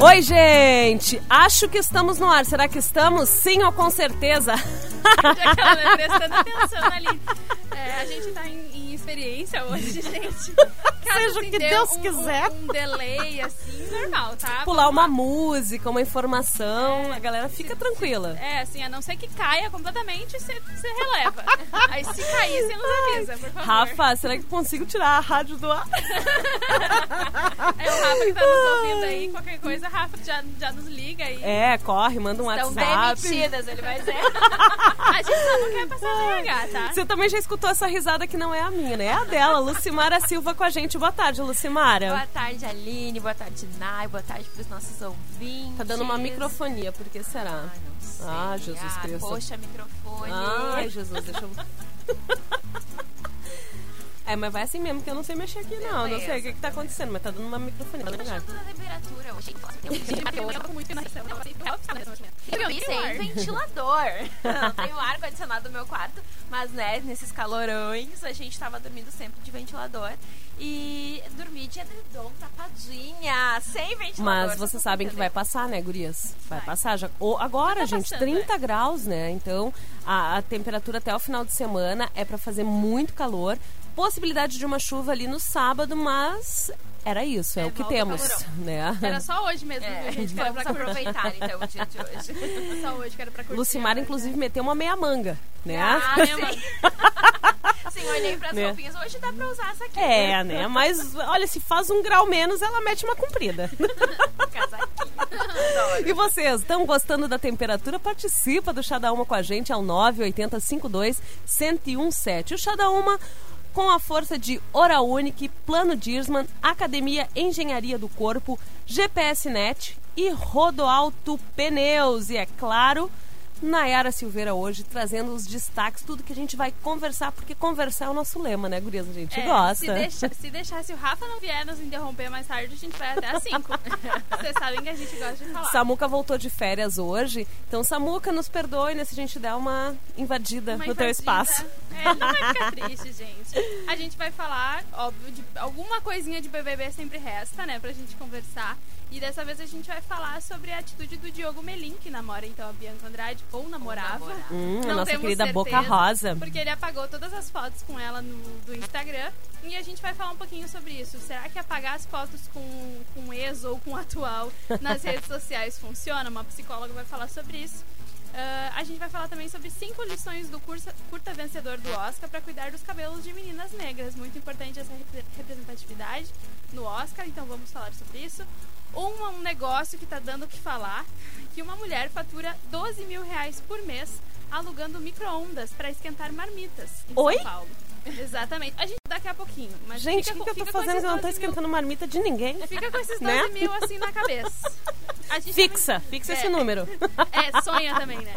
Oi, gente! Acho que estamos no ar. Será que estamos? Sim ou com certeza? Prestando atenção ali. É, a gente tá em experiência hoje, gente. Seja o assim, que Deus um, quiser. Um, um delay, assim, normal, tá? Pular uma música, uma informação, É, a galera fica se- tranquila. É, assim, a não ser que caia completamente, você releva. Aí se cair, você nos avisa, por favor. Rafa, será que consigo tirar a rádio do ar? É o Rafa que tá nos ouvindo aí, qualquer coisa, Rafa já, já nos liga aí. É, corre, manda um Estão WhatsApp. demitidas, ele vai dizer. a gente só não quer passar RH, tá? Você também já escutou essa risada que não é a minha, né? É a dela, Lucimara Silva com a gente. Boa tarde, Lucimara. Boa tarde, Aline. Boa tarde, Nai. Boa tarde pros nossos ouvintes. Tá dando uma microfonia, por que será? Ai, não sei. Ah, Jesus ah, Cristo. Poxa, microfone. Ai, Jesus, deixa eu. É, mas vai assim mesmo, que eu não sei mexer aqui, não. Não sei o que, que tá acontecendo, mas tá dando uma microfonia. Tá Deixando ligado? a temperatura hoje. Eu tô muito na recepção. Eu pensei em ventilador. Não tenho ar condicionado no meu quarto, mas né, nesses calorões a gente tava dormindo sempre de ventilador. E dormi de edredom tapadinha, sem ventilador. Mas vocês sabem que vai passar, né, gurias? Vai Vai. passar. Já, ou agora, Tá gente, passando, 30 graus, né? Então, a, a temperatura até o final de semana é pra fazer muito calor. Possibilidade de uma chuva ali no sábado, mas era isso, é, É, o que temos, calorão. né? Era só hoje mesmo que É, a gente vamos pra curtir. aproveitar então o dia de hoje. Só hoje que era pra curtir. Lucimar, inclusive, né? meteu uma meia manga, né? Ah, né, sim. mano? Sim, olhei pras Né? roupinhas. Hoje dá pra usar essa aqui. É, né? Mas, olha, se faz um grau menos, ela mete uma comprida. E vocês, estão gostando da temperatura? Participa do Chá da Uma com a gente ao 98052 1017. O Chá da Uma com a força de Hora Unique, Plano Dirsman, Academia Engenharia do Corpo, GPS Net e Rodoalto Pneus. E é claro, Nayara Silveira hoje trazendo os destaques, tudo que a gente vai conversar, porque conversar é o nosso lema, né, gurias? A gente É, gosta. Se, deixa, se deixar, se o Rafa não vier nos interromper mais tarde, a gente vai até às 5. Vocês sabem que a gente gosta de falar. Samuca voltou de férias hoje, então Samuca nos perdoe né, se a gente der uma invadida Uma no teu invadida. espaço. É, não vai ficar triste, gente. A gente vai falar, óbvio, de alguma coisinha de BBB sempre resta, né, pra gente conversar. E dessa vez a gente vai falar sobre a atitude do Diogo Melim, que namora então a Bianca Andrade, ou namorava. namorava. Hum, a Não nossa temos querida certeza, Boca Rosa. Porque ele apagou todas as fotos com ela no do Instagram. E a gente vai falar um pouquinho sobre isso. Será que apagar as fotos com, com ex ou com atual nas redes sociais funciona? Uma psicóloga vai falar sobre isso. Ah, a gente vai falar também sobre cinco lições do cursa- curta vencedor do Oscar para cuidar dos cabelos de meninas negras. Muito importante essa repre- representatividade no Oscar, então vamos falar sobre isso. Um, um negócio que está dando o que falar, que uma mulher fatura 12 mil reais por mês alugando micro-ondas para esquentar marmitas em Oi? São Paulo. Exatamente. A gente daqui a pouquinho. Mas Gente, o que, eu tô fazendo eu não tô 12 mil. esquentando marmita de ninguém? Fica com esses 12 Né? mil assim na cabeça. A gente Fixa, fixa É. esse número. é, sonha também, né?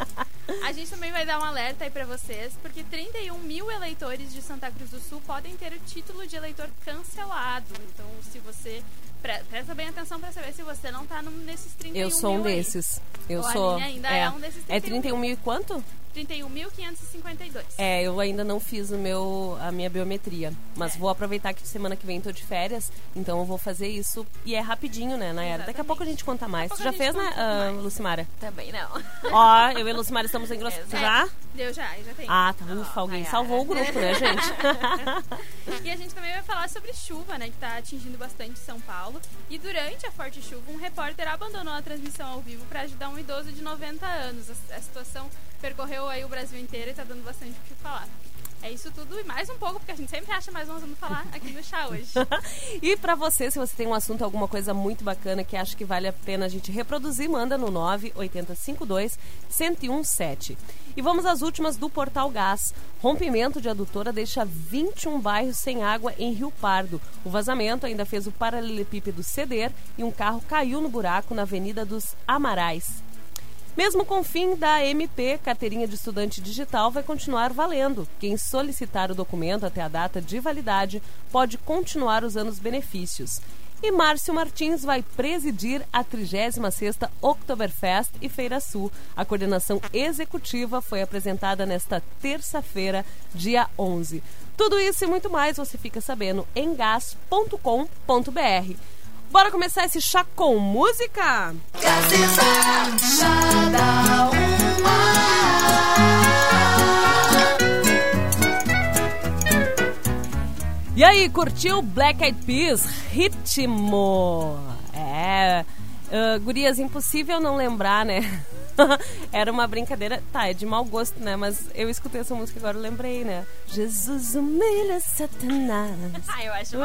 A gente também vai dar um alerta aí pra vocês, porque 31 mil eleitores de Santa Cruz do Sul podem ter o título de eleitor cancelado. Então, se você. pre- Presta bem atenção pra saber se você não tá num, nesses 31 Eu sou um mil aí. desses. Eu O sou. Ainda é um desses É 31 31 mil e quanto? 31.552. É, eu ainda não fiz o meu, a minha biometria. Mas É. vou aproveitar que semana que vem tô de férias, então eu vou fazer isso. E é rapidinho, né, Nayara? Daqui a pouco a gente conta mais. Tu já fez, né, mais. Lucimara? Também não. Ó, eu e a Lucimara estamos em grosso. Exato. Já? Deu já, já tem. Ah, tá. Ufa, alguém Nayara. salvou o grupo, né, gente? E a gente também vai falar sobre chuva, né, que tá atingindo bastante São Paulo. E durante a forte chuva, um repórter abandonou a transmissão ao vivo para ajudar um idoso de 90 anos. A, a situação percorreu aí o Brasil inteiro e tá dando bastante o que falar. É isso tudo e mais um pouco, porque a gente sempre acha mais um assunto falar aqui no chá hoje. e para você, se você tem um assunto, alguma coisa muito bacana que acha que vale a pena a gente reproduzir, manda no 98052 1017. E vamos às últimas do Portal Gás. Rompimento de adutora deixa 21 bairros sem água em Rio Pardo. O vazamento ainda fez o paralelepípedo ceder e um carro caiu no buraco na Avenida dos Amarais. Mesmo com o fim da MP, carteirinha de estudante digital vai continuar valendo. Quem solicitar o documento até a data de validade pode continuar usando os benefícios. E Márcio Martins vai presidir a 36ª Oktoberfest e Feira Sul. A coordenação executiva foi apresentada nesta terça-feira, dia 11. Tudo isso e muito mais você fica sabendo em gas.com.br. Bora começar esse chá com música? E aí, curtiu Black Eyed Peas? Ritmo! É. Uh, gurias, impossível não lembrar, né? Era uma brincadeira. Tá, é de mau gosto, né? Mas eu escutei essa música agora, eu lembrei, né? Jesus humilha Satanás. Ah, eu acho o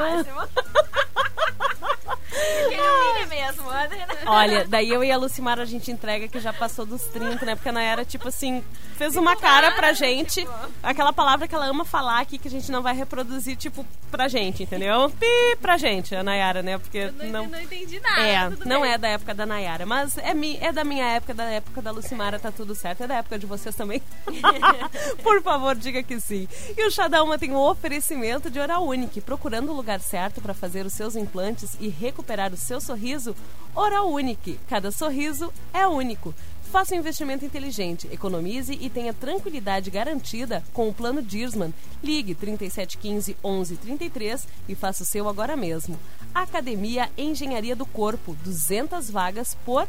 máximo. Ele humilha mesmo, André. Olha, daí eu e a Lucimar a gente entrega que já passou dos 30, né? Porque a Nayara, tipo assim, fez uma cara pra gente. tipo. Aquela palavra que ela ama falar aqui que a gente não vai reproduzir, tipo, pra gente, entendeu? Pi pra gente, a Nayara, né? Porque Eu não, não. não entendi nada. É, não bem. é da época da Nayara, mas é, mi, é da minha época, da época da Lucimara, tá tudo certo. É da época de vocês também. Por favor, diga que sim. E o Chá da Uma tem um oferecimento de Oral Unique. Procurando o lugar certo para fazer os seus implantes e recuperar o seu sorriso? Oral Unique. Cada sorriso é único. Faça um investimento inteligente, economize e tenha tranquilidade garantida com o plano Dirsman. Ligue 3715 1133 e faça o seu agora mesmo. Academia Engenharia do Corpo, 200 vagas por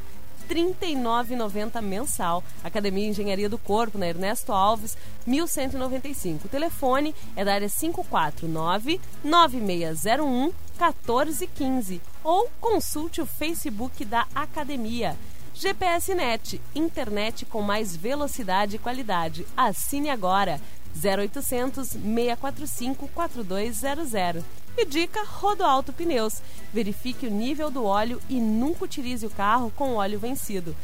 39,90 mensal. Academia Engenharia do Corpo, na Ernesto Alves, 1195. O telefone é da área 549-9601 1415 ou consulte o Facebook da Academia. GPS Net, internet com mais velocidade e qualidade. Assine agora 0800 645 4200. E dica Rodoalto Pneus. Verifique o nível do óleo e nunca utilize o carro com óleo vencido.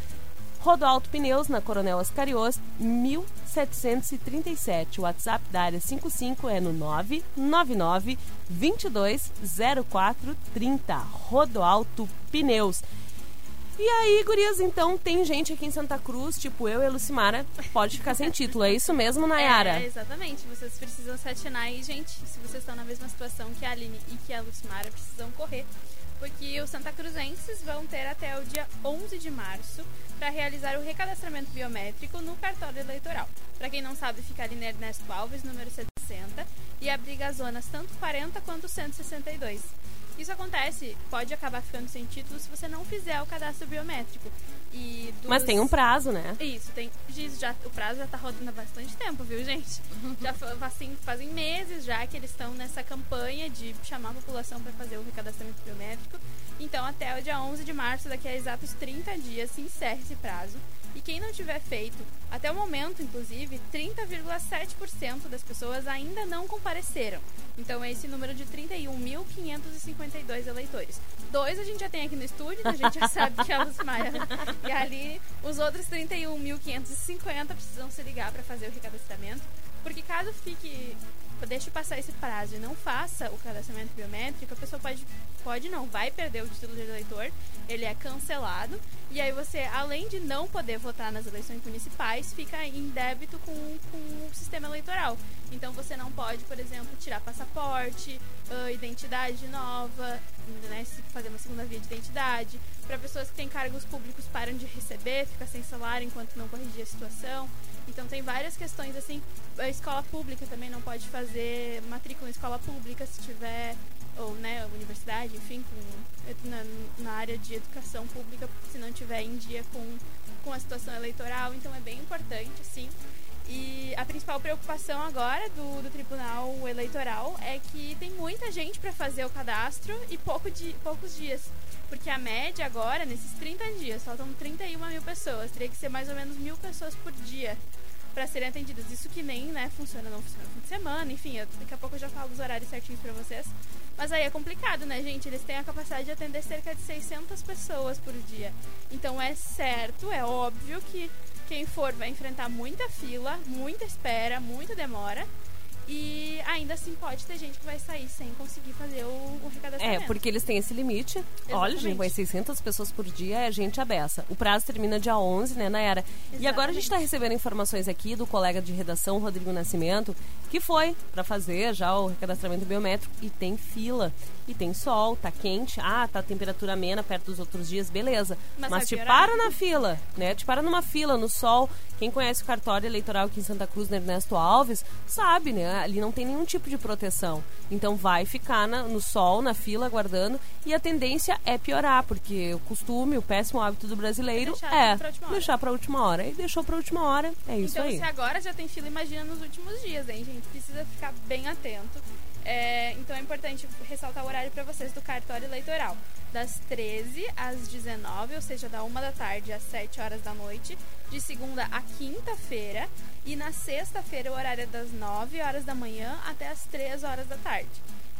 Rodoalto Pneus na Coronel Ascarios 1737. O WhatsApp da área 55 é no 999 220430. Rodoalto Pneus. E aí, gurias, então tem gente aqui em Santa Cruz, tipo eu e a Lucimara, pode ficar sem título. É isso mesmo, Nayara? É, exatamente. Vocês precisam se atinar aí, gente. Se vocês estão na mesma situação que a Aline e que a Lucimara, precisam correr. Porque os Santa Cruzenses vão ter até o dia 11 de março para realizar o recadastramento biométrico no cartório eleitoral. Para quem não sabe, fica ali na Ernesto Alves, número 60, e abriga as zonas tanto 40 quanto 162. Isso acontece, pode acabar ficando sem título se você não fizer o cadastro biométrico. E dos- Mas tem um prazo, né? isso, tem. Já, o prazo já tá rodando há bastante tempo, viu, gente? Já assim, fazem meses já que eles estão nessa campanha de chamar a população para fazer o recadastramento biométrico. Então, até o dia 11 de março, daqui a exatos 30 dias, se encerra esse prazo. E quem não tiver feito, até o momento, inclusive, 30,7% das pessoas ainda não compareceram. Então, é esse número de 31.552 eleitores. Dois a gente já tem aqui no estúdio, né? a gente já sabe que é a Lucimara e a Aline. Os outros 31.550 precisam se ligar para fazer o recadastramento. Porque caso fique deixe passar esse prazo e não faça o cadastramento biométrico, a pessoa pode, pode não, vai perder o título de eleitor, ele é cancelado, e aí você, além de não poder votar nas eleições municipais, fica em débito com, com o sistema eleitoral. Então você não pode, por exemplo, tirar passaporte, ah, identidade nova, né, fazer uma segunda via de identidade. Para pessoas que têm cargos públicos param de receber, fica sem salário enquanto não corrigir a situação. Então tem várias questões assim. A escola pública também não pode fazer matrícula em escola pública se tiver ou né, universidade, enfim, com, na, na área de educação pública, se não tiver em dia com, com a situação eleitoral. Então é bem importante, sim. E a principal preocupação agora do, do Tribunal Eleitoral é que tem muita gente para fazer o cadastro e pouco di, poucos dias. Porque a média agora, nesses 30 dias, faltam 31 mil pessoas. Teria que ser mais ou menos mil pessoas por dia para serem atendidas. Isso que nem, né, funciona, não funciona no fim de semana, enfim, eu, daqui a pouco eu já falo dos horários certinhos para vocês. Mas aí é complicado, né, gente? Eles têm a capacidade de atender cerca de 600 pessoas por dia. Então é certo, é óbvio que quem for vai enfrentar muita fila, muita espera, muita demora. E ainda assim pode ter gente que vai sair sem conseguir fazer o, o recadastramento. É, porque eles têm esse limite. Olha, gente, vai 600 pessoas por dia é gente abessa. O prazo termina dia 11, né, Nayara? Exatamente. E agora a gente está recebendo informações aqui do colega de redação, Rodrigo Nascimento, que foi para fazer já o recadastramento biométrico e tem fila. E tem sol, tá quente, ah, tá temperatura amena perto dos outros dias, beleza. Mas, Mas te para na fila, né? Te para numa fila, no sol. Quem conhece o cartório eleitoral aqui em Santa Cruz, no Ernesto Alves, sabe, né? Ali não tem nenhum tipo de proteção. Então vai ficar na, no sol, na fila, aguardando. E a tendência é piorar, porque o costume, o péssimo hábito do brasileiro é deixar para a última hora. E deixou para a última hora, é isso então, aí. Então, se agora já tem fila, imagina nos últimos dias, hein, gente? Precisa ficar bem atento. É, então é importante ressaltar o horário para vocês do cartório eleitoral. Das 13 às 19, ou seja, da 1 da tarde às 7 horas da noite, de segunda a quinta-feira. E na sexta-feira o horário é das 9 horas da manhã até as 3 horas da tarde.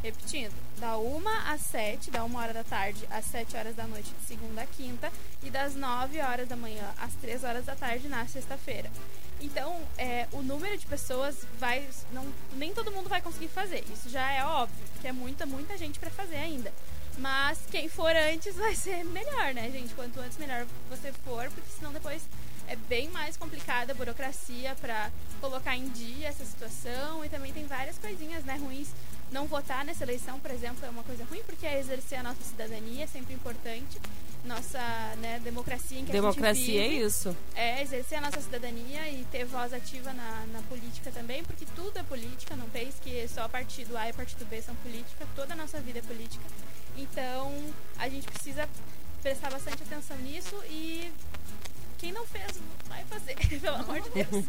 Repetindo, da 1 às 7, da 1 hora da tarde às 7 horas da noite de segunda a quinta, e das 9 horas da manhã às 3 horas da tarde na sexta-feira. Então, é, o número de pessoas vai. Não, nem todo mundo vai conseguir fazer. Isso já é óbvio, porque é muita, muita gente para fazer ainda. Mas quem for antes vai ser melhor, né, gente? Quanto antes melhor você for, porque senão depois é bem mais complicada a burocracia para colocar em dia essa situação e também tem várias coisinhas, né, ruins. Não votar nessa eleição, por exemplo, é uma coisa ruim porque é exercer a nossa cidadania, é sempre importante nossa né, democracia em que democracia a gente vive. é isso. É exercer a nossa cidadania e ter voz ativa na, na política também, porque tudo é política, não pense que só partido A e partido B são política, toda a nossa vida é política. Então, a gente precisa prestar bastante atenção nisso e quem não fez, vai fazer, pelo amor de Deus.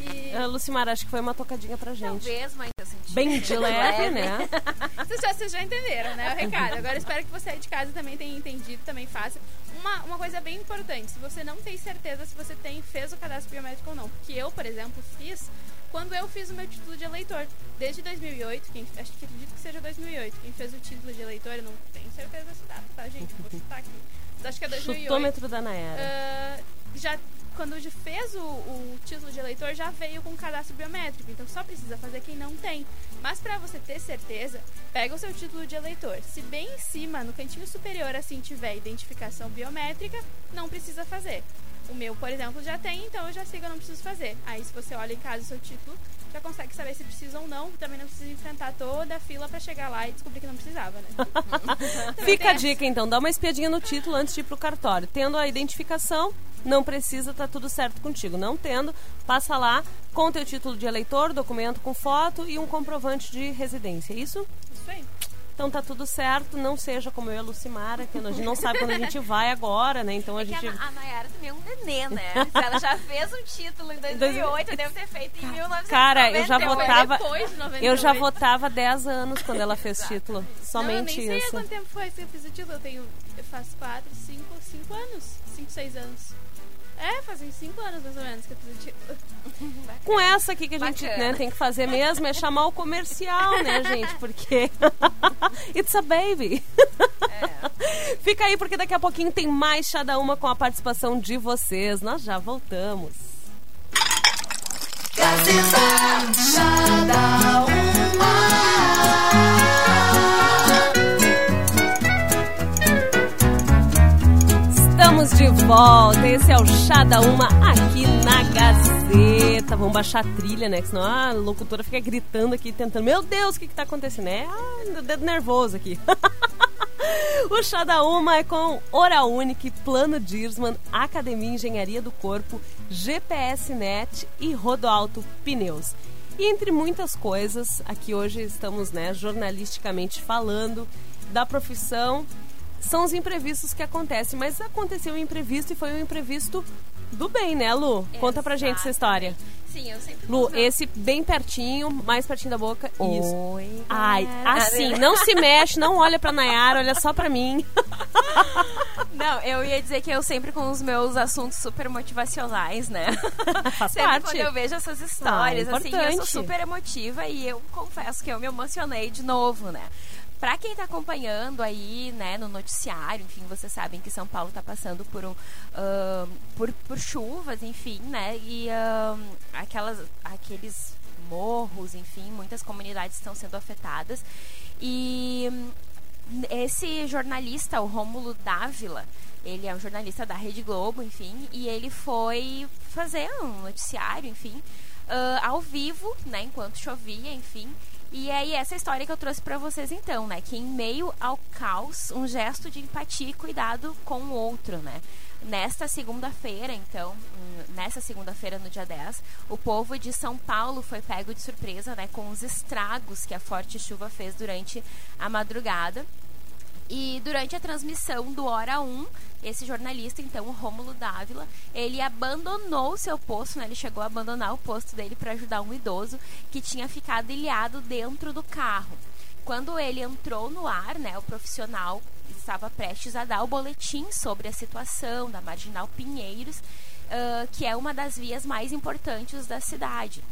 E... Uh, Lucimar, acho que foi uma tocadinha pra gente. Talvez, mas eu senti. Bem de leve, né? vocês, já, vocês já entenderam, né? O recado. Agora espero que você aí de casa também tenha entendido, também faça. Uma, uma coisa bem importante, se você não tem certeza se você tem, fez o cadastro biométrico ou não. Porque eu, por exemplo, fiz quando eu fiz o meu título de eleitor. Desde 2008, quem, acho que acredito que seja 2008. Quem fez o título de eleitor, eu não tenho certeza dessa data, tá, gente? Vou chutar aqui. Acho que é 2008. Chutômetro da Naera. Uh, já quando fez o, o, título de eleitor já veio com cadastro biométrico, então só precisa fazer quem não tem. Mas para você ter certeza, pega o seu título de eleitor. Se bem em cima, no cantinho superior, assim tiver identificação biométrica, não precisa fazer. O meu, por exemplo, já tem, então eu já sei que eu não preciso fazer. Aí se você olha em casa o seu título, já consegue saber se precisa ou não. Também não precisa enfrentar toda a fila para chegar lá e descobrir que não precisava, né? Fica a dica então, dá uma espiadinha no título antes de ir pro cartório. Tendo a identificação, não precisa, tá tudo certo contigo. Não tendo, passa lá com teu título de eleitor, documento com foto e um comprovante de residência. É isso? Isso aí. Então tá tudo certo, não seja como eu e a Lucimara, que a gente não sabe quando a gente vai agora, né? Então a é gente. A, a Nayara também é um nenê, né? Ela já fez um título em 2008, deve ter feito em 1998. Cara, eu já votava. Depois de 98. Eu já votava 10 anos quando ela fez título. Somente não, eu nem isso. sei quanto tempo foi que eu fiz o título. Eu tenho. Eu faço 4, 5, 5 anos. 5, 6 anos. É, fazem cinco anos mais ou menos que eu fiz o título. Com essa aqui que a gente né, tem que fazer mesmo é chamar o comercial, né, gente? Porque. It's a baby. É. Fica aí, porque daqui a pouquinho tem mais Chá da Uma com a participação de vocês. Nós já voltamos. Gazeta Chá da Uma. Volta. Esse é o Chá da Uma aqui na Gazeta. Vamos baixar a trilha, né? Que senão a locutora fica gritando aqui, tentando. Meu Deus, o que, que tá acontecendo? É, ah, dedo nervoso aqui. o Chá da Uma é com Hora Unique, Plano Dirsman, Academia Engenharia do Corpo, GPS Net e Rodoalto Pneus. E entre muitas coisas, aqui hoje estamos né, jornalisticamente falando da profissão são os imprevistos que acontecem. Mas aconteceu um imprevisto e foi um imprevisto do bem, né, Lu? Conta pra gente essa história. Sim, eu sempre. Lu, esse bem pertinho, mais pertinho da boca. Isso. Oi. Ai, assim, não se mexe, não olha pra Nayara, olha só pra mim. Não, eu ia dizer que eu sempre com os meus assuntos super motivacionais, né? Faz sempre parte. quando eu vejo essas histórias, Ah, assim, eu sou super emotiva e eu confesso que eu me emocionei de novo, né? Pra quem tá acompanhando aí, né, no noticiário, enfim, vocês sabem que São Paulo tá passando por um ahn, por, por chuvas, enfim, né? E ahn, aquelas aqueles morros, enfim, muitas comunidades estão sendo afetadas. E esse jornalista, o Rômulo Dávila, ele é um jornalista da Rede Globo, enfim, e ele foi fazer um noticiário, enfim, ah, ao vivo, né, enquanto chovia, enfim. E aí essa história que eu trouxe pra vocês então, né, que em meio ao caos, um gesto de empatia e cuidado com o outro, né? Nesta segunda-feira, então, hum, nessa segunda-feira, no dia 10, o povo de São Paulo foi pego de surpresa, né, com os estragos que a forte chuva fez durante a madrugada. E durante a transmissão do Hora 1, esse jornalista, então, o Rômulo Dávila, ele abandonou o seu posto, né? Ele chegou a abandonar o posto dele para ajudar um idoso que tinha ficado ilhado dentro do carro. Quando ele entrou no ar, né, o profissional estava prestes a dar o boletim sobre a situação da Marginal Pinheiros, ah, que é uma das vias mais importantes da cidade.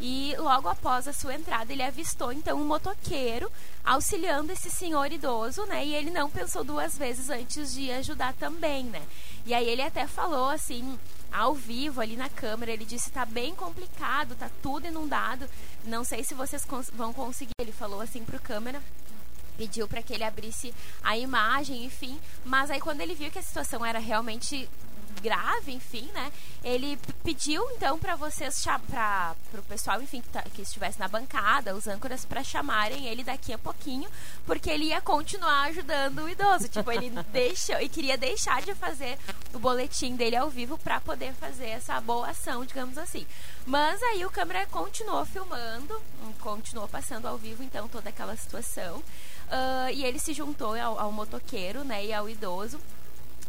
E logo após a sua entrada, ele avistou então um motoqueiro auxiliando esse senhor idoso, né? E ele não pensou duas vezes antes de ajudar também, né? E aí ele até falou assim, ao vivo ali na câmera, ele disse tá bem complicado, tá tudo inundado. Não sei se vocês cons- vão conseguir. Ele falou assim pro câmera pediu para que ele abrisse a imagem, enfim. Mas aí quando ele viu que a situação era realmente grave, enfim, né? Ele pediu então para vocês para o pessoal, enfim, que, tá- que estivesse na bancada, os âncoras para chamarem ele daqui a pouquinho, porque ele ia continuar ajudando o idoso. Tipo, ele deixou e queria deixar de fazer o boletim dele ao vivo para poder fazer essa boa ação, digamos assim. Mas aí o câmera continuou filmando, hum, continuou passando ao vivo então toda aquela situação. Ah, e ele se juntou ao, ao motoqueiro, né, e ao idoso.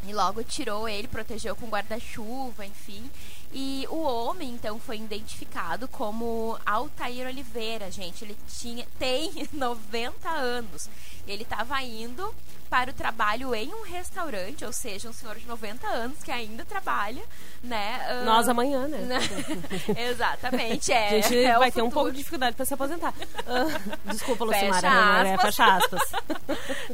E logo tirou ele, protegeu com guarda-chuva, enfim. E o homem, então, foi identificado como Altair Oliveira, gente. Ele tinha, tem 90 anos. Ele estava indo para o trabalho em um restaurante, ou seja, um senhor de 90 anos que ainda trabalha, né? ah, Nós amanhã, né? Exatamente, é. A gente é vai ter um pouco de dificuldade pra se aposentar. Ah, desculpa, Fecha Lucimara. né? aspas. Fecha aspas.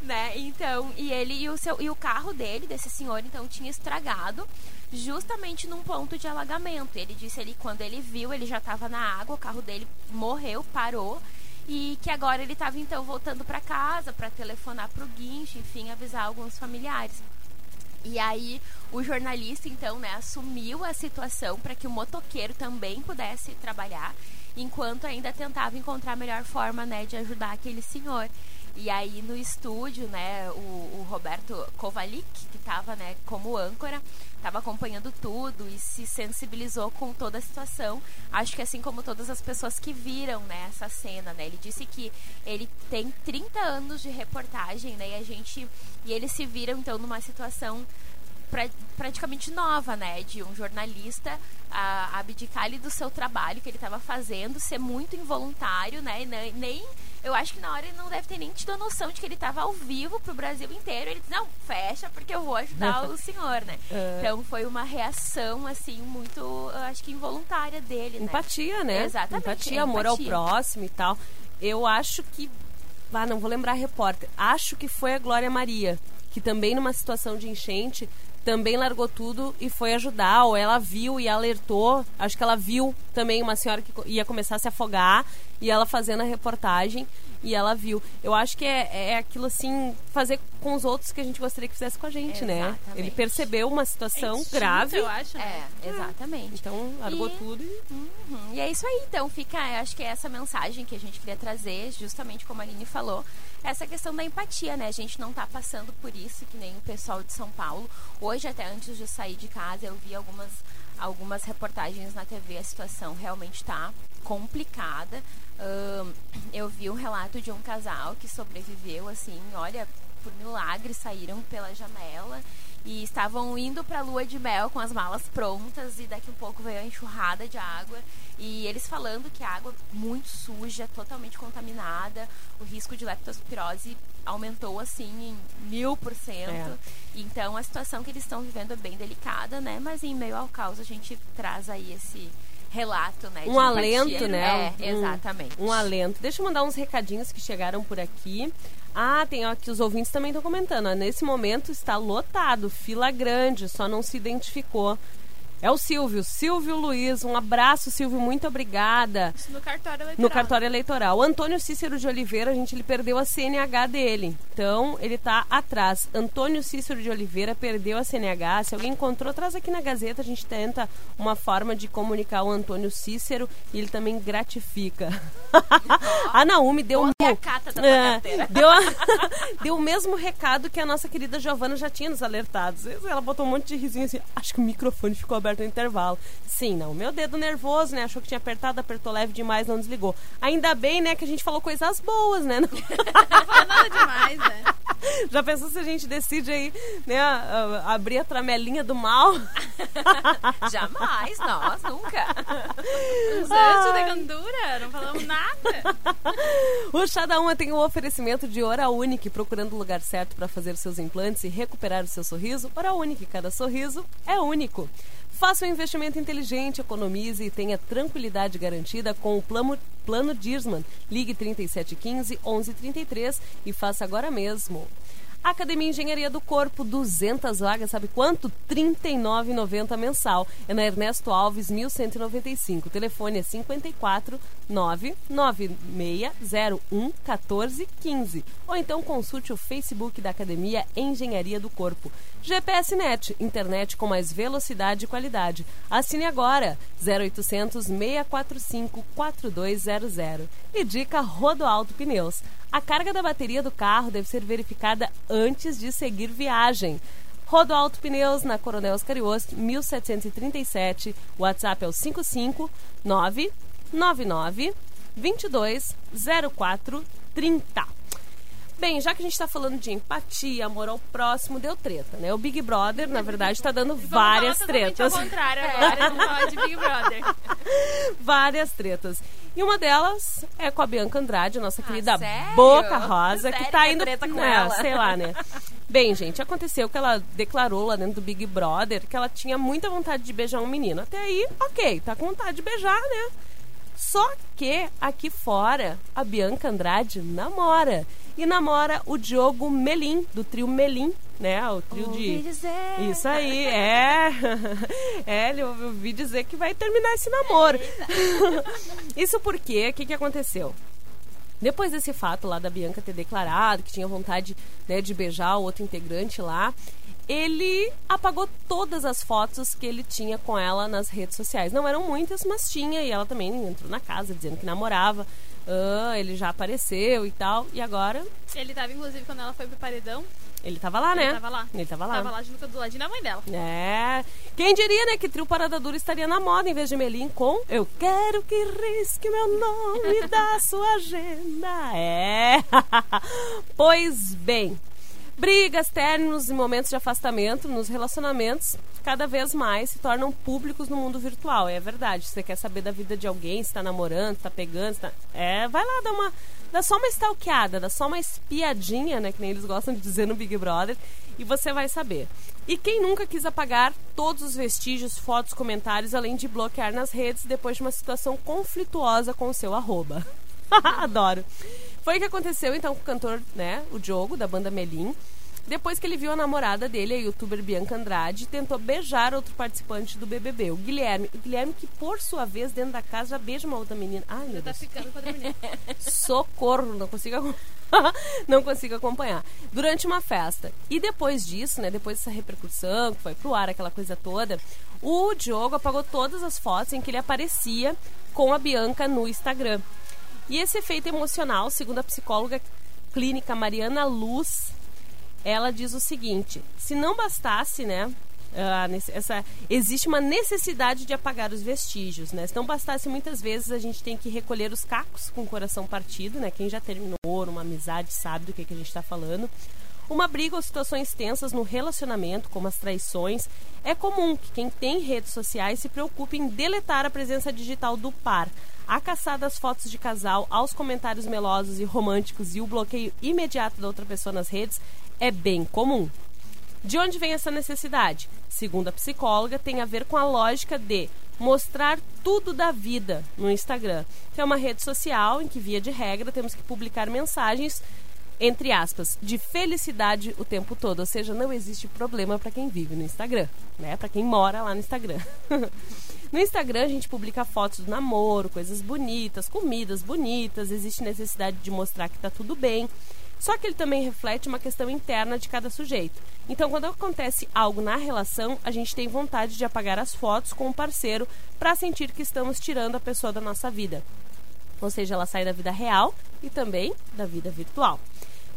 né? Então, e ele e o seu e o carro dele, desse senhor, então tinha estragado justamente num ponto de alagamento. Ele disse ele quando ele viu, ele já estava na água, o carro dele morreu, parou e que agora ele estava então voltando para casa para telefonar pro guincho, enfim, avisar alguns familiares. E aí o jornalista então, né, assumiu a situação para que o motoqueiro também pudesse trabalhar, enquanto ainda tentava encontrar a melhor forma, né, de ajudar aquele senhor. E aí no estúdio, né, o, o Roberto Kovalik, que estava, né, como âncora, estava acompanhando tudo e se sensibilizou com toda a situação. Acho que assim como todas as pessoas que viram, né, essa cena, né, ele disse que ele tem 30 anos de reportagem, né, e a gente e eles se viram então numa situação pra- praticamente nova, né? De um jornalista a, abdicar ali do seu trabalho que ele estava fazendo, ser muito involuntário, né? E nem, nem- eu acho que na hora ele não deve ter nem tido a noção de que ele estava ao vivo pro Brasil inteiro. Ele disse, não, fecha porque eu vou ajudar o senhor, né? É. Então foi uma reação, assim, muito, eu acho que involuntária dele, né? Empatia, né? Exatamente, Empatia, é amor empatia. ao próximo e tal. Eu acho que. Ah, não vou lembrar a repórter. Acho que foi a Glória Maria, que também numa situação de enchente também largou tudo e foi ajudar. Ou ela viu e alertou. Acho que ela viu também uma senhora que ia começar a se afogar e ela fazendo a reportagem e ela viu. Eu acho que é, é aquilo assim, fazer com os outros que a gente gostaria que fizesse com a gente, né? Exatamente. Ele percebeu uma situação Instinto, grave. eu acho, né? É, exatamente. Então largou E- tudo e. Uhum. E é isso aí, então fica, eu acho que é essa mensagem que a gente queria trazer, justamente como a Aline falou, essa questão da empatia, né? A gente não tá passando por isso, que nem o pessoal de São Paulo. Hoje, até antes de sair de casa, eu vi algumas, algumas reportagens na TV, a situação realmente tá complicada. Ahn, eu vi um relato de um casal que sobreviveu, assim, olha, por milagre saíram pela janela e estavam indo para a lua de mel com as malas prontas e daqui a um pouco veio a enxurrada de água e eles falando que a água muito suja, totalmente contaminada, o risco de leptospirose aumentou assim em mil por cento. É. Então a situação que eles estão vivendo é bem delicada, né? Mas em meio ao caos a gente traz aí esse relato, né? Um alento, né? É, exatamente. Um, um alento. Deixa eu mandar uns recadinhos que chegaram por aqui. Ah, tem aqui os ouvintes também estão comentando. Nesse momento está lotado, fila grande, só não se identificou. É o Silvio, Silvio Luiz. Um abraço, Silvio, muito obrigada. Isso no cartório eleitoral. No cartório eleitoral. O Antônio Cícero de Oliveira, a gente ele perdeu a CNH dele. Então, ele está atrás. Antônio Cícero de Oliveira perdeu a CNH. Se alguém encontrou, traz aqui na Gazeta. A gente tenta uma forma de comunicar o Antônio Cícero e ele também gratifica. a Naomi deu um. A cata da é, deu, a, deu o mesmo recado que a nossa querida Giovana já tinha nos alertados. Ela botou um monte de risinho assim. Acho que o microfone ficou aberto no intervalo. Sim, não. Meu dedo nervoso, né? Achou que tinha apertado, apertou leve demais, não desligou. Ainda bem, né, que a gente falou coisas boas, né? Não falou nada demais, né? Já pensou se a gente decide aí, né, abrir a tramelinha do mal? Jamais, nós, nunca. Usante de gandura, não falamos nada. O Chá da Uma tem um oferecimento de Hora Unique, procurando o lugar certo para fazer seus implantes e recuperar o seu sorriso. Hora Unique, cada sorriso é único. Faça um investimento inteligente, economize e tenha tranquilidade garantida com o plano, plano. Ligue 3715 1133 e faça agora mesmo. Academia Engenharia do Corpo, 200 vagas, sabe quanto? R$ 39,90 mensal. É na Ernesto Alves, 1195. O telefone é 54 99601 1415. Ou então consulte o Facebook da Academia Engenharia do Corpo. GPS Net, internet com mais velocidade e qualidade. Assine agora, 0800 645 4200. E dica Rodoalto Pneus. A carga da bateria do carro deve ser verificada antes de seguir viagem. Rodoalto Pneus, na Coronel Oscarioso, 1737. WhatsApp é o 55 999 22 0430. Bem, já que a gente está falando de empatia, amor ao próximo, deu treta, né? O Big Brother, na verdade, está dando várias tretas. Ao contrário, agora não falar de Big Brother. várias tretas. E uma delas é com a Bianca Andrade, nossa ah, querida sério? Boca Rosa, sério que está indo. Treta com é, ela? Sei lá, né? Bem, gente, aconteceu que ela declarou lá dentro do Big Brother que ela tinha muita vontade de beijar um menino. Até aí, ok, tá com vontade de beijar, né? Só que aqui fora, a Bianca Andrade namora. E namora o Diogo Melim, do trio Melim, né? O trio ouvi de. Dizer. Isso aí, é. É, eu ouvi dizer que vai terminar esse namoro. Isso porque, o que, que aconteceu? Depois desse fato lá da Bianca ter declarado que tinha vontade né, de beijar o outro integrante lá, ele apagou todas as fotos que ele tinha com ela nas redes sociais. Não eram muitas, mas tinha, e ela também entrou na casa dizendo que namorava. Ah, ele já apareceu e tal, e agora. Ele tava, inclusive, quando ela foi pro paredão. Ele tava lá, né? Ele tava lá. Ele tava lá. Tava lá junto do ladinho da mãe dela. É. Quem diria, né, que trio Parada Dura estaria na moda em vez de Melim com Eu quero que risque meu nome da sua agenda. É. pois bem. Brigas, términos e momentos de afastamento nos relacionamentos cada vez mais se tornam públicos no mundo virtual. É verdade. Se você quer saber da vida de alguém, se tá namorando, se tá pegando, se tá... É, vai lá, dá uma. Dá só uma stalkeada, dá só uma espiadinha, né? Que nem eles gostam de dizer no Big Brother, e você vai saber. E quem nunca quis apagar todos os vestígios, fotos, comentários, além de bloquear nas redes depois de uma situação conflituosa com o seu arroba? Adoro. Foi o que aconteceu então com o cantor, né, o Diogo, da banda Melim. Depois que ele viu a namorada dele, a youtuber Bianca Andrade, tentou beijar outro participante do BBB, o Guilherme. O Guilherme que, por sua vez, dentro da casa, já beija uma outra menina. Ai, meu Já tá Deus. ficando com outra menina. Socorro, não consigo, não consigo acompanhar. Durante uma festa. E depois disso, né, depois dessa repercussão, que foi pro ar, aquela coisa toda, o Diogo apagou todas as fotos em que ele aparecia com a Bianca no Instagram. E esse efeito emocional, segundo a psicóloga clínica Mariana Luz, ela diz o seguinte: se não bastasse, né? ah, essa, existe uma necessidade de apagar os vestígios, né? Se não bastasse, muitas vezes a gente tem que recolher os cacos com o coração partido, né? Quem já terminou uma amizade sabe do que, que a gente está falando. Uma briga ou situações tensas no relacionamento, como as traições, é comum que quem tem redes sociais se preocupe em deletar a presença digital do par. A caçada às fotos de casal, aos comentários melosos e românticos e o bloqueio imediato da outra pessoa nas redes é bem comum. De onde vem essa necessidade? Segundo a psicóloga, tem a ver com a lógica de mostrar tudo da vida no Instagram, que é uma rede social em que, via de regra, temos que publicar mensagens entre aspas, de felicidade o tempo todo. Ou seja, não existe problema para quem vive no Instagram, né? Para quem mora lá no Instagram. no Instagram a gente publica fotos do namoro, coisas bonitas, comidas bonitas, existe necessidade de mostrar que tá tudo bem. Só que ele também reflete uma questão interna de cada sujeito. Então, quando acontece algo na relação, a gente tem vontade de apagar as fotos com o parceiro para sentir que estamos tirando a pessoa da nossa vida. Ou seja, ela sai da vida real e também da vida virtual.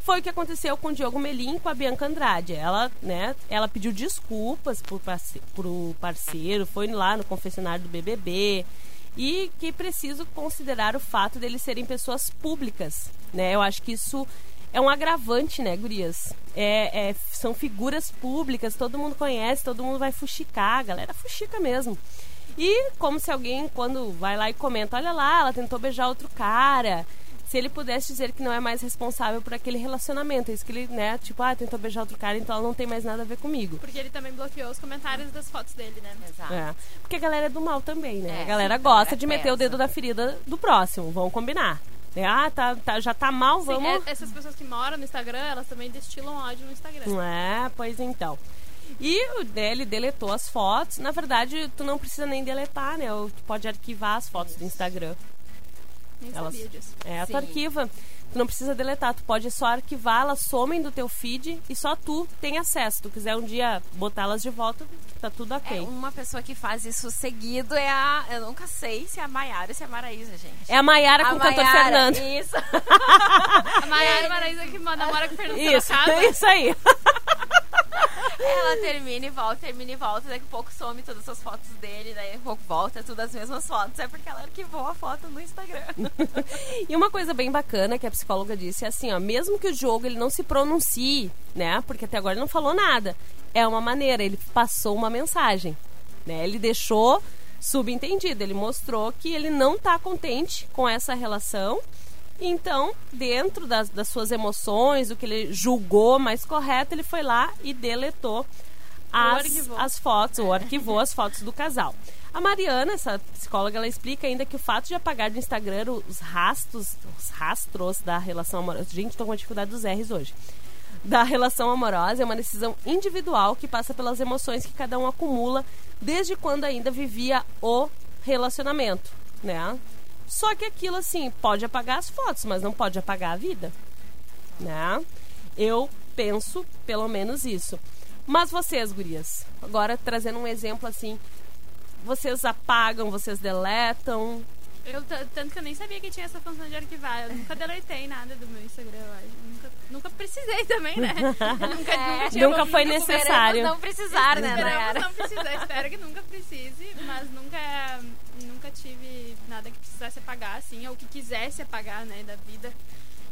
Foi o que aconteceu com o Diogo Melim com a Bianca Andrade. Ela, né, ela pediu desculpas por, o parceiro, foi lá no confessionário do BBB e que preciso considerar o fato deles serem pessoas públicas, né? Eu acho que isso é um agravante, né, gurias? É, é, são figuras públicas, todo mundo conhece, todo mundo vai fuxicar, a galera fuxica mesmo. E como se alguém, quando vai lá e comenta, olha lá, ela tentou beijar outro cara. Se ele pudesse dizer que não é mais responsável por aquele relacionamento, é isso que ele, né, tipo, ah, tentou beijar outro cara, então ela não tem mais nada a ver comigo. Porque ele também bloqueou os comentários das fotos dele, né? Exato. É. Porque a galera é do mal também, né? É, a galera gosta de meter o dedo na ferida do próximo, vamos combinar. É, ah, tá, tá, já tá mal, vamos. Sim, é, essas pessoas que moram no Instagram, elas também destilam ódio no Instagram. É, pois então. E o dele deletou as fotos. Na verdade, tu não precisa nem deletar, né? Tu pode arquivar as fotos do Instagram. Nem elas, sabia disso. É, Sim. tu arquiva. Tu não precisa deletar, tu pode só arquivar, elas somem do teu feed e só tu tem acesso. Se tu quiser um dia botá-las de volta, tá tudo ok. É, uma pessoa que faz isso seguido é a. Eu nunca sei se é a Maiara ou se é a Maraísa, gente. É a Maiara com o cantor Fernando. Isso. a Maiara e a Maraísa que namora com o Fernando Isso, isso aí. Ela termina e volta, termina e volta, daqui a pouco some todas as fotos dele, daí a pouco volta, tudo as mesmas fotos. É porque ela arquivou a foto no Instagram. e uma coisa bem bacana que a psicóloga disse é assim, ó, mesmo que o jogo ele não se pronuncie, né? Porque até agora ele não falou nada. É uma maneira, ele passou uma mensagem, né? Ele deixou subentendido, ele mostrou que ele não está contente com essa relação então, dentro das, das suas emoções, o que ele julgou mais correto, ele foi lá e deletou as, as fotos, ou arquivou as fotos do casal. A Mariana, essa psicóloga, ela explica ainda que o fato de apagar do Instagram os rastros, os rastros da relação amorosa. Gente, estou com dificuldade dos R's hoje. Da relação amorosa é uma decisão individual que passa pelas emoções que cada um acumula desde quando ainda vivia o relacionamento, né? Só que aquilo assim, pode apagar as fotos, mas não pode apagar a vida. Né? Eu penso pelo menos isso. Mas vocês, gurias, agora trazendo um exemplo assim, vocês apagam, vocês deletam? Eu, tanto que eu nem sabia que tinha essa função de arquivar. Eu nunca deletei nada do meu Instagram, eu nunca, nunca precisei também, né? nunca, é, nunca, nunca foi necessário. Não precisar, né, Esperamos não precisar. Espero que nunca precise, mas nunca nunca tive nada que precisasse apagar, assim, ou que quisesse apagar, né, da vida.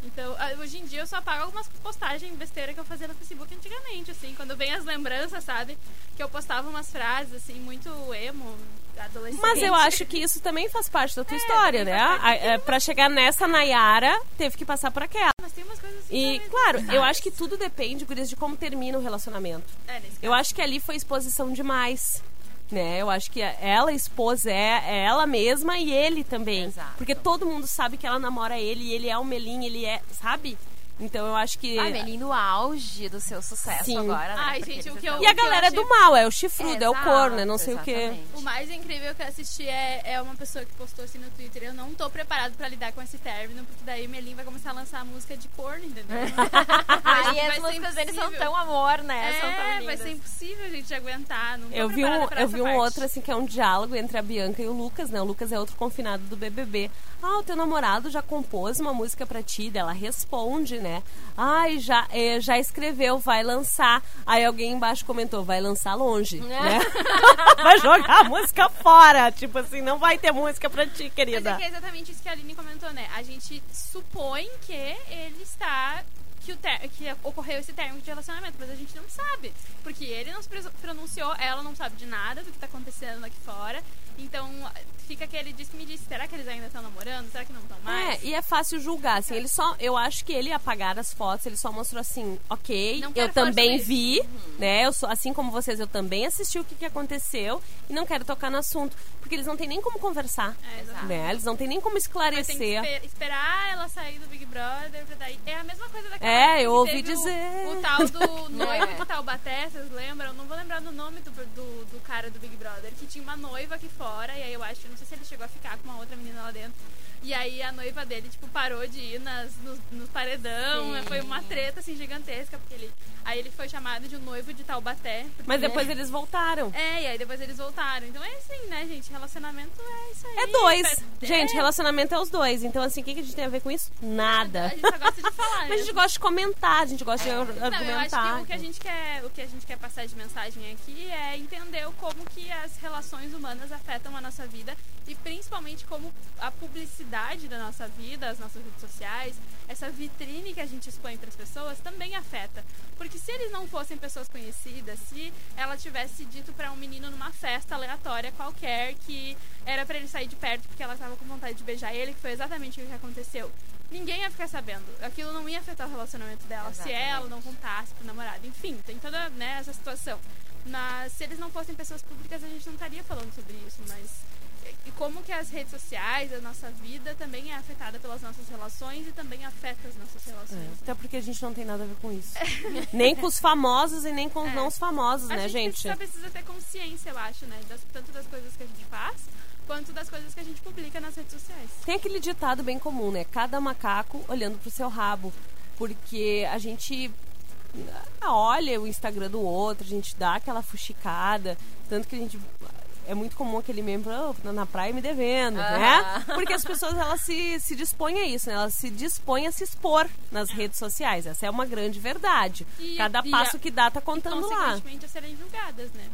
Então, ah, hoje em dia eu só apago algumas postagens besteira que eu fazia no Facebook antigamente, assim, quando vem as lembranças, sabe? Que eu postava umas frases, assim, muito emo, adolescente. Mas eu acho que isso também faz parte da tua é, história, né? A, é, pra chegar nessa Nayara, teve que passar por aquela. Mas tem umas coisas assim E, claro, eu acho que tudo depende, Gurias, de como termina o relacionamento. É, eu acho que ali foi exposição demais né? Eu acho que ela expôs é, é ela mesma e ele também. Exato. Porque todo mundo sabe que ela namora ele e ele é o Melim, ele é, sabe? Então eu acho que. Ai, Melim no auge do seu sucesso Sim. agora, né? Ai, gente, o que eu, E a galera é do mal, é o chifrudo, é, é o corno, é não sei exatamente. o quê. O mais incrível que eu assisti é, é uma pessoa que postou assim no Twitter. Eu não tô preparado pra lidar com esse término, porque daí Melim vai começar a lançar a música de corno, entendeu? Ai, as músicas deles são tão amor, né? É, são tão vai ser impossível a gente aguentar. Não eu vi um, eu vi um parte. outro, assim, que é um diálogo entre a Bianca e o Lucas, né? O Lucas é outro confinado do BBB. Ah, o teu namorado já compôs uma música pra ti? Ela responde, né? Ai, já, é, já escreveu, vai lançar. Aí alguém embaixo comentou, vai lançar longe, é. né? vai jogar a música fora. Tipo assim, não vai ter música pra ti, querida. Mas é, que é exatamente isso que a Aline comentou, né? A gente supõe que ele está que, o ter, que ocorreu esse término de relacionamento, mas a gente não sabe. Porque ele não se pronunciou, ela não sabe de nada do que tá acontecendo aqui fora. Então, fica aquele disse que me disse, será que eles ainda estão namorando? Será que não estão mais? É, e é fácil julgar, assim, ele só, eu acho que ele apagar as fotos, ele só mostrou assim, ok, eu também vi, né, eu sou, assim como vocês, eu também assisti o que, que aconteceu e não quero tocar no assunto, porque eles não têm nem como conversar, É, exato. né, eles não têm nem como Mas tem que esclarecer. esper- esperar ela sair do Big Brother pra daí. É a mesma coisa daquela É, eu que ouvi teve o- dizer. O, tal do noivo É. de Taubaté, vocês lembram? Não vou lembrar do nome do, do, do cara do Big Brother, que tinha uma noiva aqui e aí eu acho, não sei se ele chegou a ficar com uma outra menina lá dentro. E aí a noiva dele, tipo, parou de ir nas, nos, nos paredão. Sim. Foi uma treta, assim, gigantesca, porque ele. Aí ele foi chamado de um noivo de Taubaté. Mas depois eles voltaram. É, e aí depois eles voltaram. Então é assim, né, gente? Relacionamento é isso aí. É dois. É- Gente, é. relacionamento é os dois. Então, assim, o que, que a gente tem a ver com isso? A Nada. gente só gosta de falar, Mas a gente né? gosta de comentar, a gente gosta de ar- Não, eu acho argumentar. que o que a gente quer, o que a gente quer passar de mensagem aqui é entender como que as relações humanas afetam a nossa vida e principalmente como a publicidade da nossa vida, as nossas redes sociais, essa vitrine que a gente expõe para as pessoas também afeta. Porque se eles não fossem pessoas conhecidas, se ela tivesse dito para um menino numa festa aleatória qualquer que era para ele sair de perto porque ela estava com vontade de beijar ele, que foi exatamente o que aconteceu. Ninguém ia ficar sabendo. Aquilo não ia afetar o relacionamento dela se Exatamente. ela não contasse pro namorado. Enfim, tem toda né, essa situação. Mas se eles não fossem pessoas públicas, a gente não estaria falando sobre isso. Mas e como que as redes sociais, a nossa vida também é afetada pelas nossas relações e também afeta as nossas relações. É, até porque a gente não tem nada a ver com isso. nem com os famosos e nem com os É. não famosos, a né, gente, gente? só precisa ter consciência, eu acho, né? Das, tanto das coisas que a gente faz, quanto das coisas que a gente publica nas redes sociais. Tem aquele ditado bem comum, né? Cada macaco olhando pro seu rabo. Porque a gente ah, olha o Instagram do outro, a gente dá aquela fuxicada. Tanto que a gente. É muito comum aquele meme, "Oh, na praia me devendo, né? Aham. Porque as pessoas elas se, se dispõem a isso, né? Elas se dispõem a se expor nas redes sociais. Essa é uma grande verdade. E- Cada e passo a- que dá tá E, contando lá. consequentemente, a serem julgadas, né?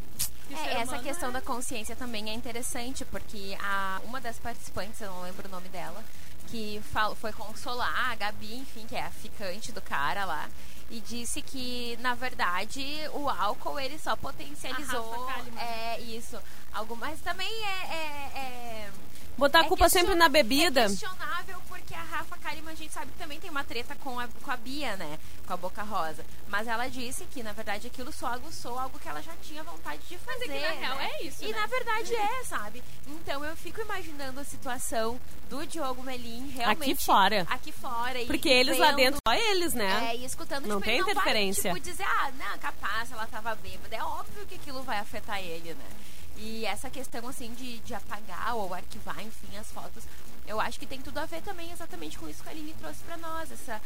É, essa questão é- da consciência também é interessante, porque a, uma das participantes, eu não lembro o nome dela, que fal- foi consolar a Gabi, enfim, que é a ficante do cara lá, e disse que, na verdade, o álcool ele só potencializou. A Rafa Kalimann. É isso. Algo, mas também é. é- é- Botar a é culpa sempre na bebida. É questionável porque a Rafa Kalimann, a gente sabe que também tem uma treta com a, com a Bia, né? Com a Boca Rosa. Mas ela disse que, na verdade, aquilo só aguçou algo que ela já tinha vontade de fazer. é que, na real, né? é isso, E né? na verdade é, sabe? Então eu fico imaginando a situação do Diogo Melim realmente. Aqui fora. Aqui fora. e- Porque e eles lá vendo- dentro, só eles, né? é, e escutando, Não tem não interferência. Vai, tipo, dizer, ah, não, capaz, ela tava bêbada. É óbvio que aquilo vai afetar ele, né? E essa questão, assim, de, de apagar ou arquivar, enfim, as fotos, eu acho que tem tudo a ver também exatamente com isso que a Aline trouxe pra nós, essa,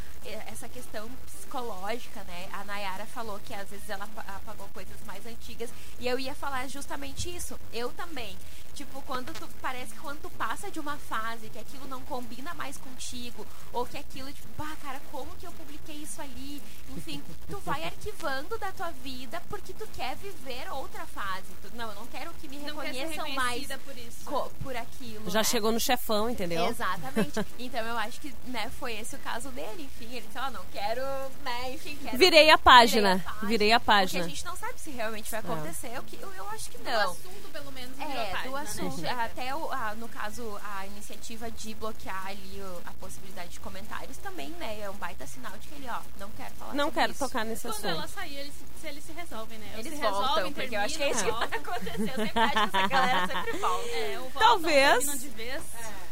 essa questão psicológica, né? A Nayara falou que às vezes ela apa- apagou coisas mais antigas e eu ia falar justamente isso. Eu também. Tipo, quando tu parece que quando tu passa de uma fase que aquilo não combina mais contigo, ou que aquilo, tipo, bah, cara, como que eu publiquei isso ali? Enfim, tu vai arquivando da tua vida porque tu quer viver outra fase. Tu, não, eu não quero que me Não quer ser reconheçam mais por isso. co- por aquilo. Já né? chegou no chefão, entendeu? Exatamente. Então eu acho que, né, foi esse o caso dele. Enfim, ele disse, ó, não quero, né, enfim, quero... Virei a página. Virei Virei a página. Porque a gente não sabe se realmente vai acontecer. O que, eu, eu acho que Do não. assunto, pelo menos, virou a É, página, do né? assunto. Chega. Até, o, a- no caso, a iniciativa de bloquear ali o- a possibilidade de comentários também, né? É um baita sinal de que ele, ó, não quero falar Não quero isso. tocar nesse Quando assunto. ela sair, eles, se eles se resolvem, né? Eles se voltam, resolvem, porque eu acho que é isso que vai acontecer. Eu sempre acho que essa galera sempre volta. É, voltam, Talvez. de vez.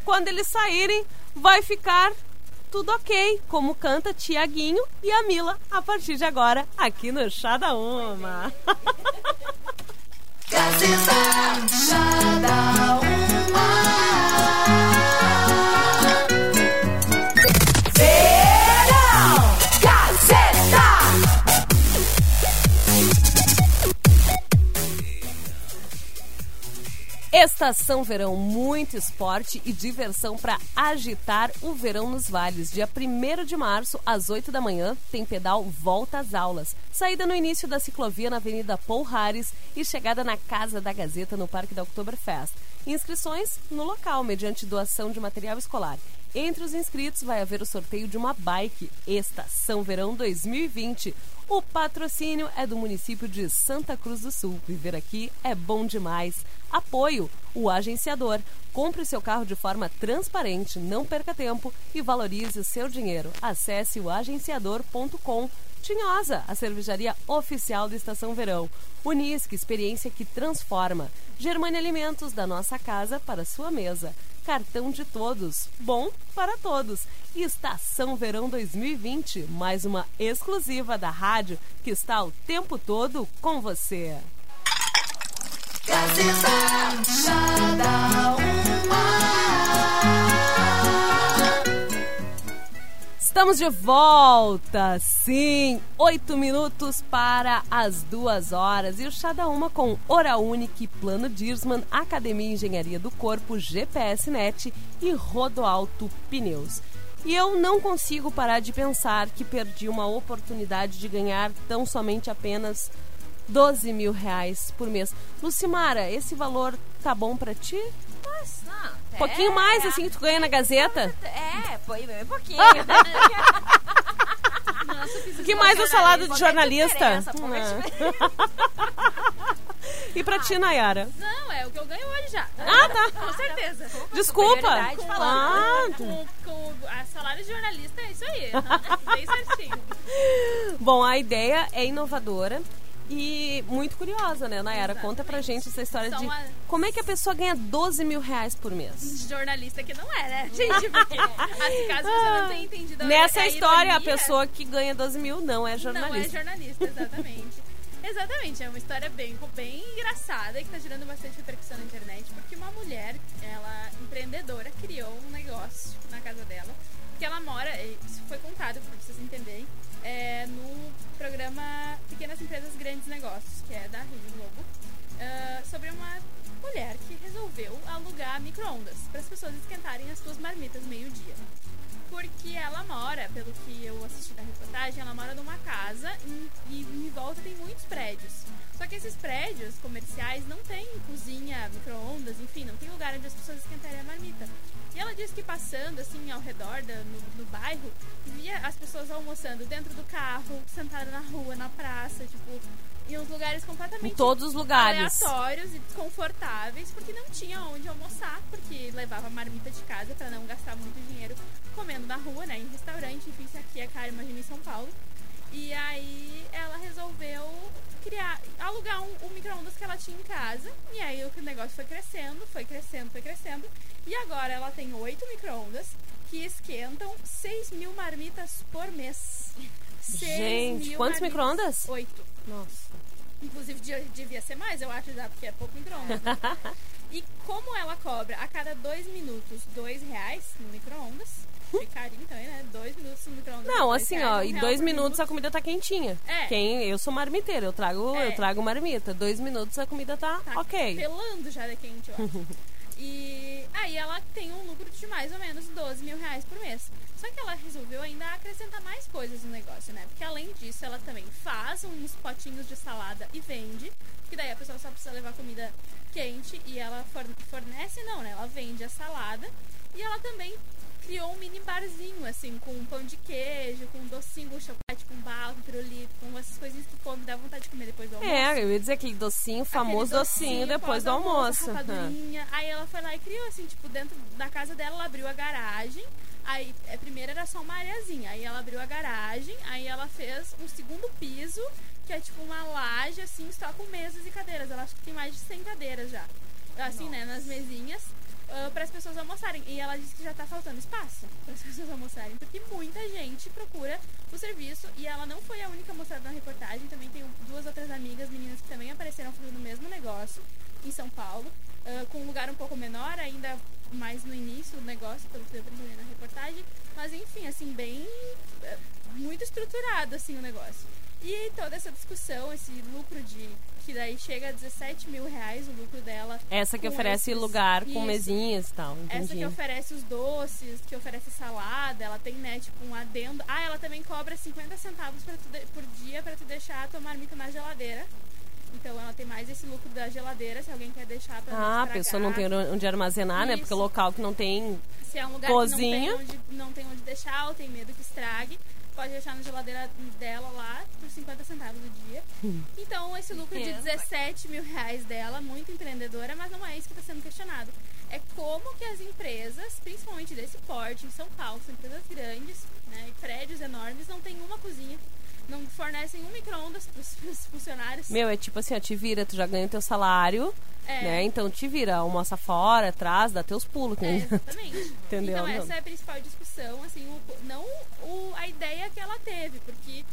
Quando eles saírem, vai ficar tudo ok, como canta Tiaguinho e a Mila a partir de agora, aqui no Chá da Uma. Estação Verão, muito esporte e diversão para agitar o verão nos vales. Dia 1 de março, às 8 da manhã, tem pedal Volta às Aulas. Saída no início da ciclovia na Avenida Paul Harris e chegada na Casa da Gazeta no Parque da Oktoberfest. Inscrições no local, mediante doação de material escolar. Entre os inscritos vai haver o sorteio de uma bike Estação Verão 2020. O patrocínio é do município de Santa Cruz do Sul. Viver aqui é bom demais. Apoio o agenciador. Compre o seu carro de forma transparente, não perca tempo e valorize o seu dinheiro. Acesse o agenciador.com. Tinhosa, a cervejaria oficial da Estação Verão. Unisque, experiência que transforma. Germânia Alimentos, da nossa casa para sua mesa. Cartão de todos, bom para todos. Estação Verão 2020, mais uma exclusiva da rádio que está o tempo todo com você. Gazeta Estamos de volta, sim, oito minutos para as duas horas e o Chá da Uma com Hora Unique, Plano Dirsman, Academia Engenharia do Corpo, GPS Net e Rodoalto Pneus. E eu não consigo parar de pensar que perdi uma oportunidade de ganhar tão somente apenas 12 mil reais por mês. Lucimara, esse valor tá bom para ti? Mas, não, Um pouquinho é, mais, assim, que tu ganha na Gazeta? É, foi bem pouquinho. O que mais o salário de jornalista? Ah. E pra ti, Nayara? Não, é o que eu ganho hoje já. Ah, tá. Com certeza. Desculpa. superioridade Ah, Com, com a salário de jornalista é isso aí. aham, Bem certinho. Bom, a ideia é inovadora e muito curiosa, né, Nayara? Conta pra gente essa história Só de uma- como é que a pessoa ganha 12 mil reais por mês. Jornalista que não é, né, gente? Porque, assim, caso você não tenha entendido a- Nessa a história, a ironia, pessoa que ganha 12 mil não é Não é jornalista. jornalista, exatamente. exatamente, é uma história bem, bem engraçada e que tá gerando bastante repercussão na internet, porque uma mulher, ela, empreendedora, criou um negócio na casa dela, que ela mora, isso foi contado pra vocês entenderem, é, no programa Pequenas Empresas Grandes Negócios, que é da Rede Globo, ah, sobre uma mulher que resolveu alugar micro-ondas para as pessoas esquentarem as suas marmitas meio-dia porque ela mora, pelo que eu assisti da reportagem, ela mora numa casa e, e em volta tem muitos prédios. Só que esses prédios comerciais não tem cozinha, micro-ondas, enfim, não tem lugar onde as pessoas esquentarem a marmita. E ela disse que passando assim ao redor da, no, no bairro, via as pessoas almoçando dentro do carro, sentada na rua, na praça, tipo, em uns lugares completamente Em todos os lugares. aleatórios e desconfortáveis, porque não tinha onde almoçar, porque levava marmita de casa para não gastar muito dinheiro comendo na rua, né, em restaurante, enfim, isso aqui é caro, imagina em São Paulo. E aí ela resolveu criar, alugar um, um micro-ondas que ela tinha em casa, e aí o negócio foi crescendo, foi crescendo, foi crescendo, e agora ela tem oito micro-ondas que esquentam 6 mil marmitas por mês. Gente, quantos micro-ondas? Oito. Nossa. Inclusive, de- devia ser mais, eu acho, já, porque é pouco micro-ondas. né? e como ela cobra a cada dois minutos dois reais no micro-ondas, que carinho também, né? Dois minutos no. Não, assim, ó, em dois minutos a comida tá quentinha. É. Quem, eu sou marmiteira, eu trago, É. eu trago marmita. Dois minutos a comida tá, Tá ok. pelando já de quente, eu acho. E aí ela tem um lucro de mais ou menos 12 mil reais por mês. Só que ela resolveu ainda acrescentar mais coisas no negócio, né? Porque além disso, ela também faz uns potinhos de salada e vende. Que daí a pessoa só precisa levar comida quente e ela forne- fornece, não, né? Ela vende a salada. E ela também criou um mini barzinho, assim, com pão de queijo, com docinho, com chocolate, com bala, com pirulito, com essas coisinhas que come, dá vontade de comer depois do almoço. É, eu ia dizer aquele docinho, famoso Aquele docinho, depois do almoço. a Aham. rapadurinha. Aí ela foi lá e criou, assim, tipo, dentro da casa dela, ela abriu a garagem. Aí, é, primeiro era só uma areazinha. Aí ela abriu a garagem, aí ela fez um segundo piso, que é tipo uma laje, assim, só com mesas e cadeiras. Ela acho que tem mais de 100 cadeiras já. Assim, né, nas mesinhas. Para as pessoas almoçarem. E ela disse que já tá faltando espaço para as pessoas almoçarem, porque muita gente procura o serviço e ela não foi a única mostrada na reportagem. Também tem duas outras amigas, meninas que também apareceram fazendo o mesmo negócio em São Paulo, ah, com um lugar um pouco menor, ainda mais no início do negócio, pelo que deu pra entender na reportagem. Mas enfim, assim, bem. eh, muito estruturado assim o negócio. E toda essa discussão, esse lucro de. que daí chega a 17 mil reais o lucro dela. Essa que oferece esses- lugar com Isso. mesinhas e tal, Essa entendi. que oferece os doces, que oferece salada, ela tem, né, tipo, um adendo. Ah, ela também cobra 50 centavos tu por dia pra tu deixar a tua marmita na geladeira. Então ela tem mais esse lucro da geladeira, se alguém quer deixar pra Ah, a pessoa não tem onde armazenar, né? Isso. Porque o local que não tem. Se é um lugar Cozinha. que não tem, onde, não tem onde deixar ou tem medo que estrague, pode deixar na geladeira dela lá por 50 centavos do dia. Então, esse lucro de Pensa. 17 mil reais dela, muito empreendedora, mas não é isso que está sendo questionado. É como que as empresas, principalmente desse porte, em São Paulo, são empresas grandes, né, e prédios enormes, não tem uma cozinha, não fornecem um micro-ondas para os funcionários. Meu, é tipo assim, ó, te vira, tu já ganha o teu salário, É. né? Então te vira, almoça fora, atrás, dá teus pulos. É, exatamente. Entendeu? Então Não. essa é a principal discussão, assim, o- não o, a ideia que ela teve, porque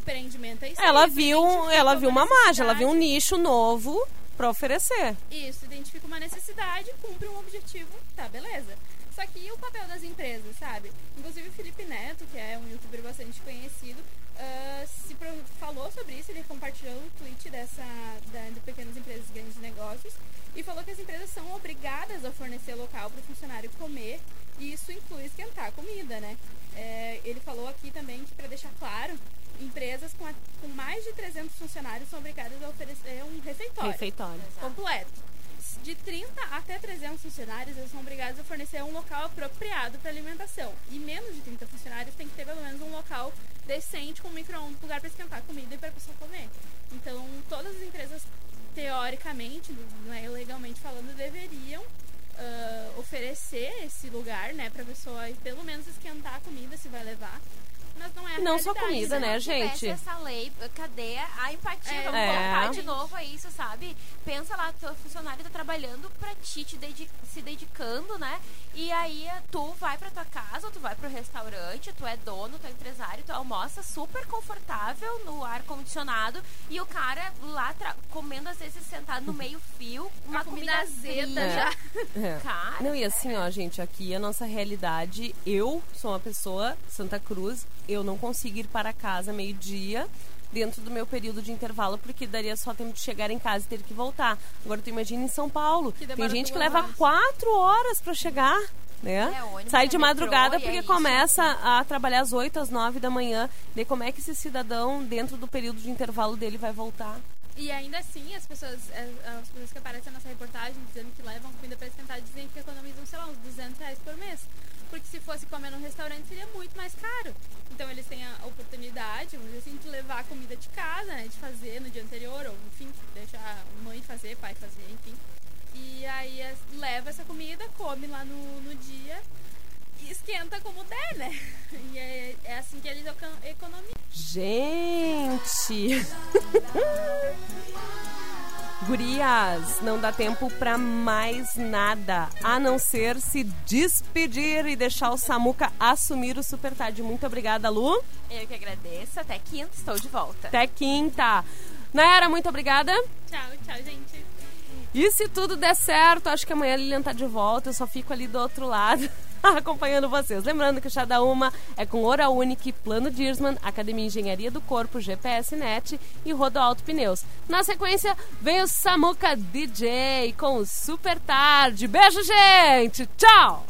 empreendimento é isso. Ela viu, ela viu uma margem, ela viu um nicho novo pra oferecer. Isso, identifica uma necessidade, cumpre um objetivo, tá, beleza. Só que e o papel das empresas, sabe? Inclusive o Felipe Neto, que é um youtuber bastante conhecido, ah, se falou sobre isso, ele compartilhou um tweet dessa da, de pequenas empresas e grandes negócios e falou que as empresas são obrigadas a fornecer local para o funcionário comer e isso inclui esquentar a comida, né? É, ele falou aqui também que, para deixar claro, empresas com, a- com mais de 300 funcionários são obrigadas a oferecer um refeitório Refeitório. completo. De 30 até 300 funcionários, eles são obrigados a fornecer um local apropriado para alimentação. E menos de 30 funcionários tem que ter pelo menos um local decente com micro-ondas, lugar para esquentar a comida e para a pessoa comer. Então, todas as empresas, teoricamente, não é, legalmente falando, deveriam ah, oferecer esse lugar, né, para a pessoa pelo menos esquentar a comida se vai levar. Mas não é a Não só comida, né, tivesse gente? essa lei, cadê a empatia? É. Vamos É. voltar de novo a isso, sabe? Pensa lá, teu funcionário tá trabalhando pra ti, te se dedicando, né? E aí tu vai pra tua casa, tu vai pro restaurante, tu é dono, tu é empresário, tu almoça super confortável no ar-condicionado e o cara lá comendo às vezes sentado no meio fio, uma Uma comida comida azeda fria. já. É. Cara, Não, e assim, ó, gente, aqui a nossa realidade, eu sou uma pessoa, Santa Cruz, eu não consigo ir para casa meio-dia dentro do meu período de intervalo, porque daria só tempo de chegar em casa e ter que voltar. Agora tu imagina em São Paulo, tem gente que leva horas. quatro horas para chegar. Né? É, ônibus, Sai é de madrugada é porque isso. começa a trabalhar às 8, às 9 da manhã. Daí como é que esse cidadão, dentro do período de intervalo dele, vai voltar? E ainda assim, as pessoas, as, as pessoas que aparecem nessa reportagem dizendo que levam comida para esquentar dizem que economizam, sei lá, uns 200 reais por mês. Porque se fosse comer num restaurante seria muito mais caro. Então eles têm a oportunidade, vamos dizer assim, de levar a comida de casa, né? De fazer no dia anterior, ou enfim, deixar a mãe fazer, pai fazer, enfim. E aí leva essa comida, come lá no, no dia e esquenta como der, né? E é, é assim que eles eco- economizam. Gente! Gurias, não dá tempo pra mais nada, a não ser se despedir e deixar o Samuca assumir o Super Tarde. Muito obrigada, Lu. eu que agradeço. Até quinta, estou de volta. Até quinta. Nayara, muito obrigada. Tchau, tchau, gente. E se tudo der certo, acho que amanhã a Lilian tá de volta, eu só fico ali do outro lado. Acompanhando vocês. Lembrando que o Chá da Uma é com Hora Unique, Plano Dirsman, Academia Engenharia do Corpo, GPS Net e Rodo Alto Pneus. Na sequência, vem o Samuca DJ com o Super Tarde. Beijo, gente! Tchau!